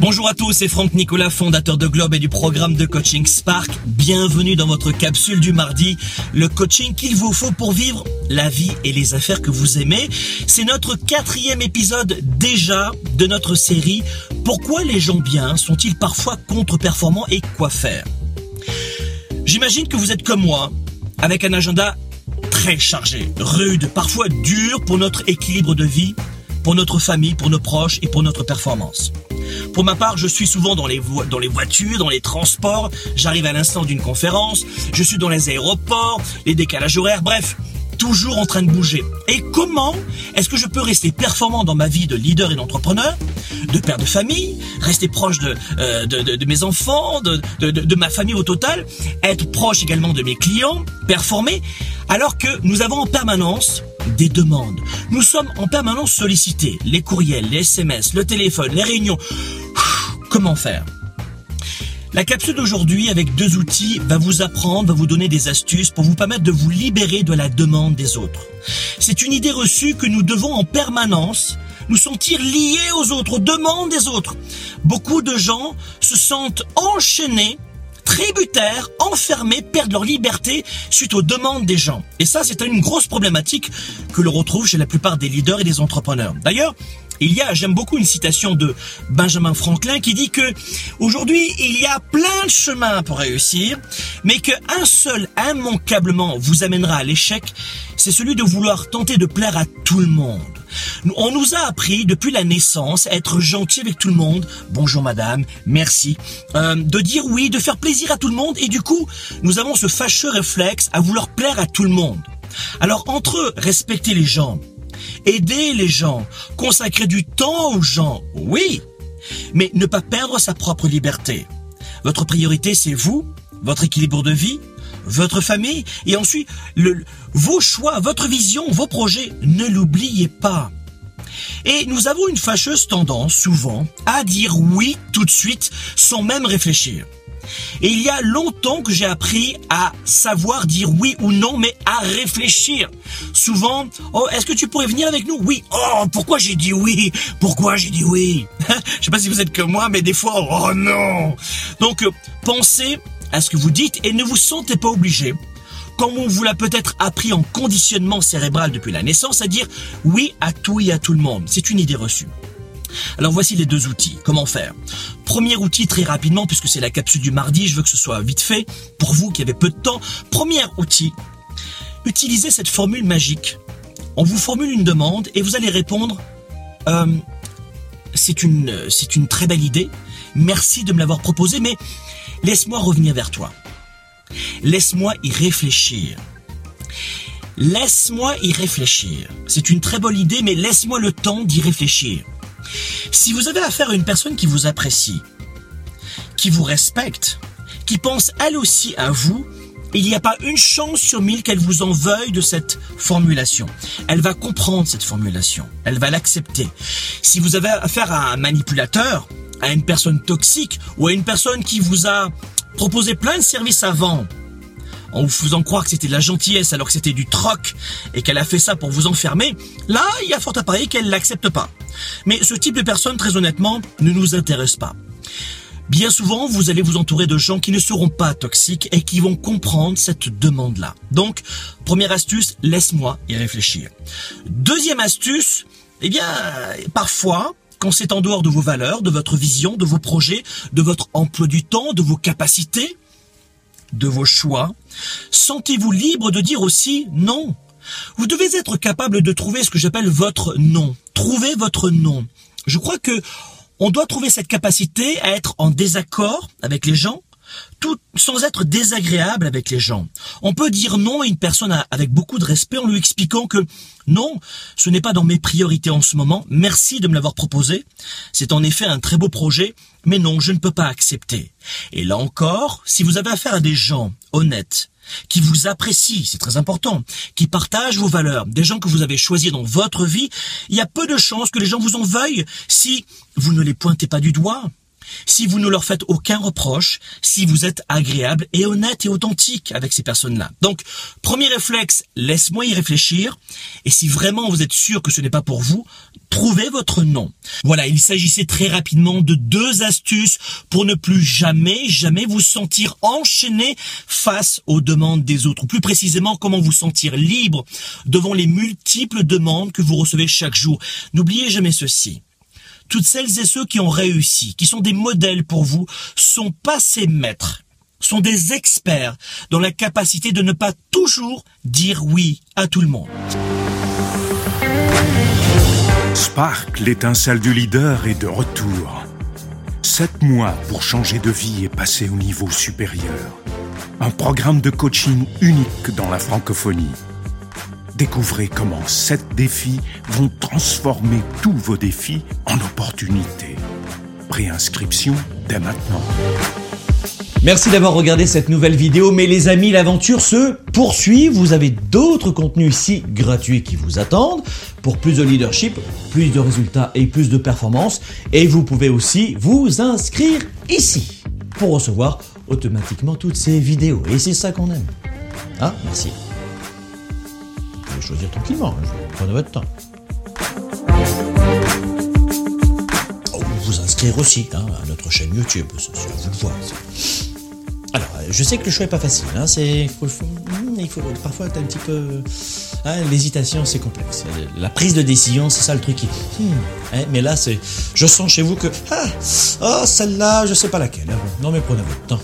Bonjour à tous, c'est Franck Nicolas, fondateur de Globe et du programme de coaching Spark. Bienvenue dans votre capsule du mardi, le coaching qu'il vous faut pour vivre la vie et les affaires que vous aimez. C'est notre quatrième épisode déjà de notre série Pourquoi les gens bien sont-ils parfois contre-performants et quoi faire? J'imagine que vous êtes comme moi, avec un agenda très chargé, rude, parfois dur pour notre équilibre de vie, pour notre famille, pour nos proches et pour notre performance. Pour ma part, je suis souvent dans les, voitures, dans les transports, j'arrive à l'instant d'une conférence, je suis dans les aéroports, les décalages horaires, bref, toujours en train de bouger. Et comment est-ce que je peux rester performant dans ma vie de leader et d'entrepreneur, de père de famille, rester proche de, euh, de, de, de, mes enfants, de, de, ma famille au total, être proche également de mes clients, performer, alors que nous avons en permanence des demandes. Nous sommes en permanence sollicités. Les courriels, les SMS, le téléphone, les réunions. Comment faire? La capsule d'aujourd'hui avec deux outils va vous apprendre, va vous donner des astuces pour vous permettre de vous libérer de la demande des autres. C'est une idée reçue que nous devons en permanence nous sentir liés aux autres, aux demandes des autres. Beaucoup de gens se sentent enchaînés tributaires, enfermés, perdent leur liberté suite aux demandes des gens. Et ça, c'est une grosse problématique que l'on retrouve chez la plupart des leaders et des entrepreneurs. D'ailleurs, il y a, j'aime beaucoup une citation de Benjamin Franklin qui dit que aujourd'hui il y a plein de chemins pour réussir, mais qu'un seul immanquablement vous amènera à l'échec, c'est celui de vouloir tenter de plaire à tout le monde. On nous a appris depuis la naissance à être gentil avec tout le monde, bonjour madame, merci, euh, de dire oui, de faire plaisir à tout le monde, et du coup, nous avons ce fâcheux réflexe à vouloir plaire à tout le monde. Alors entre respecter les gens, aider les gens, consacrer du temps aux gens, oui, mais ne pas perdre sa propre liberté. Votre priorité, c'est vous, votre équilibre de vie, votre famille, et ensuite vos choix, votre vision, vos projets. Ne l'oubliez pas. Et nous avons une fâcheuse tendance, souvent, à dire oui tout de suite, sans même réfléchir. Et il y a longtemps que j'ai appris à savoir dire oui ou non, mais à réfléchir. Souvent, oh, est-ce que tu pourrais venir avec nous? Oui. Oh, pourquoi j'ai dit oui? Pourquoi j'ai dit oui Je sais pas si vous êtes comme moi, mais des fois, oh non. Donc, euh, pensez à ce que vous dites et ne vous sentez pas obligé comme on vous l'a peut-être appris en conditionnement cérébral depuis la naissance, à dire oui à tout et à tout le monde. C'est une idée reçue. Alors voici les deux outils. Comment faire? Premier outil très rapidement, puisque c'est la capsule du mardi, je veux que ce soit vite fait, pour vous qui avez peu de temps. Premier outil, utilisez cette formule magique. On vous formule une demande et vous allez répondre euh, c'est une, c'est une très belle idée, merci de me l'avoir proposé, mais laisse-moi revenir vers toi. Laisse-moi y réfléchir. Laisse-moi y réfléchir. C'est une très bonne idée, mais laisse-moi le temps d'y réfléchir. Si vous avez affaire à une personne qui vous apprécie, qui vous respecte, qui pense elle aussi à vous, il n'y a pas une chance sur mille qu'elle vous en veuille de cette formulation. Elle va comprendre cette formulation. Elle va l'accepter. Si vous avez affaire à un manipulateur, à une personne toxique ou à une personne qui vous a proposé plein de services avant, en vous faisant croire que c'était de la gentillesse alors que c'était du troc et qu'elle a fait ça pour vous enfermer, là, il y a fort à parier qu'elle l'accepte pas. Mais ce type de personne, très honnêtement, ne nous intéresse pas. Bien souvent, vous allez vous entourer de gens qui ne seront pas toxiques et qui vont comprendre cette demande-là. Donc, première astuce, laisse-moi y réfléchir. Deuxième astuce, eh bien, parfois, quand c'est en dehors de vos valeurs, de votre vision, de vos projets, de votre emploi du temps, de vos capacités, de vos choix, sentez-vous libre de dire aussi non. Vous devez être capable de trouver ce que j'appelle votre non. Trouvez votre non. Je crois que on doit trouver cette capacité à être en désaccord avec les gens, tout sans être désagréable avec les gens. On peut dire non à une personne avec beaucoup de respect en lui expliquant que non, ce n'est pas dans mes priorités en ce moment, merci de me l'avoir proposé, c'est en effet un très beau projet, mais non, je ne peux pas accepter. Et là encore, si vous avez affaire à des gens honnêtes, qui vous apprécient, c'est très important, qui partagent vos valeurs, des gens que vous avez choisis dans votre vie, il y a peu de chances que les gens vous en veuillent si vous ne les pointez pas du doigt, si vous ne leur faites aucun reproche, si vous êtes agréable et honnête et authentique avec ces personnes-là. Donc, premier réflexe, laisse-moi y réfléchir. Et si vraiment vous êtes sûr que ce n'est pas pour vous, trouvez votre nom. Voilà, il s'agissait très rapidement de deux astuces pour ne plus jamais, jamais vous sentir enchaîné face aux demandes des autres. Ou plus précisément, comment vous sentir libre devant les multiples demandes que vous recevez chaque jour. N'oubliez jamais ceci toutes celles et ceux qui ont réussi, qui sont des modèles pour vous, sont pas ces maîtres, sont des experts dans la capacité de ne pas toujours dire oui à tout le monde. Spark, l'étincelle du leader, est de retour. Sept mois pour changer de vie et passer au niveau supérieur. Un programme de coaching unique dans la francophonie. Découvrez comment sept défis vont transformer tous vos défis en opportunités. Préinscription dès maintenant. Merci d'avoir regardé cette nouvelle vidéo, mais les amis, l'aventure se poursuit. Vous avez d'autres contenus ici gratuits qui vous attendent pour plus de leadership, plus de résultats et plus de performances. Et vous pouvez aussi vous inscrire ici pour recevoir automatiquement toutes ces vidéos. Et c'est ça qu'on aime. Ah, merci choisir tranquillement. Hein, prenez votre temps. Oh, vous inscrire aussi hein, à notre chaîne YouTube, c'est à vous de voir. Alors, je sais que le choix est pas facile. Hein, c'est, hmm, il faut, parfois être un petit peu. Hein, l'hésitation, c'est complexe. La prise de décision, c'est ça le truc qui. Hmm, mais là, c'est. Je sens chez vous que. Ah, oh, celle-là, je sais pas laquelle. Non, mais prenez votre temps.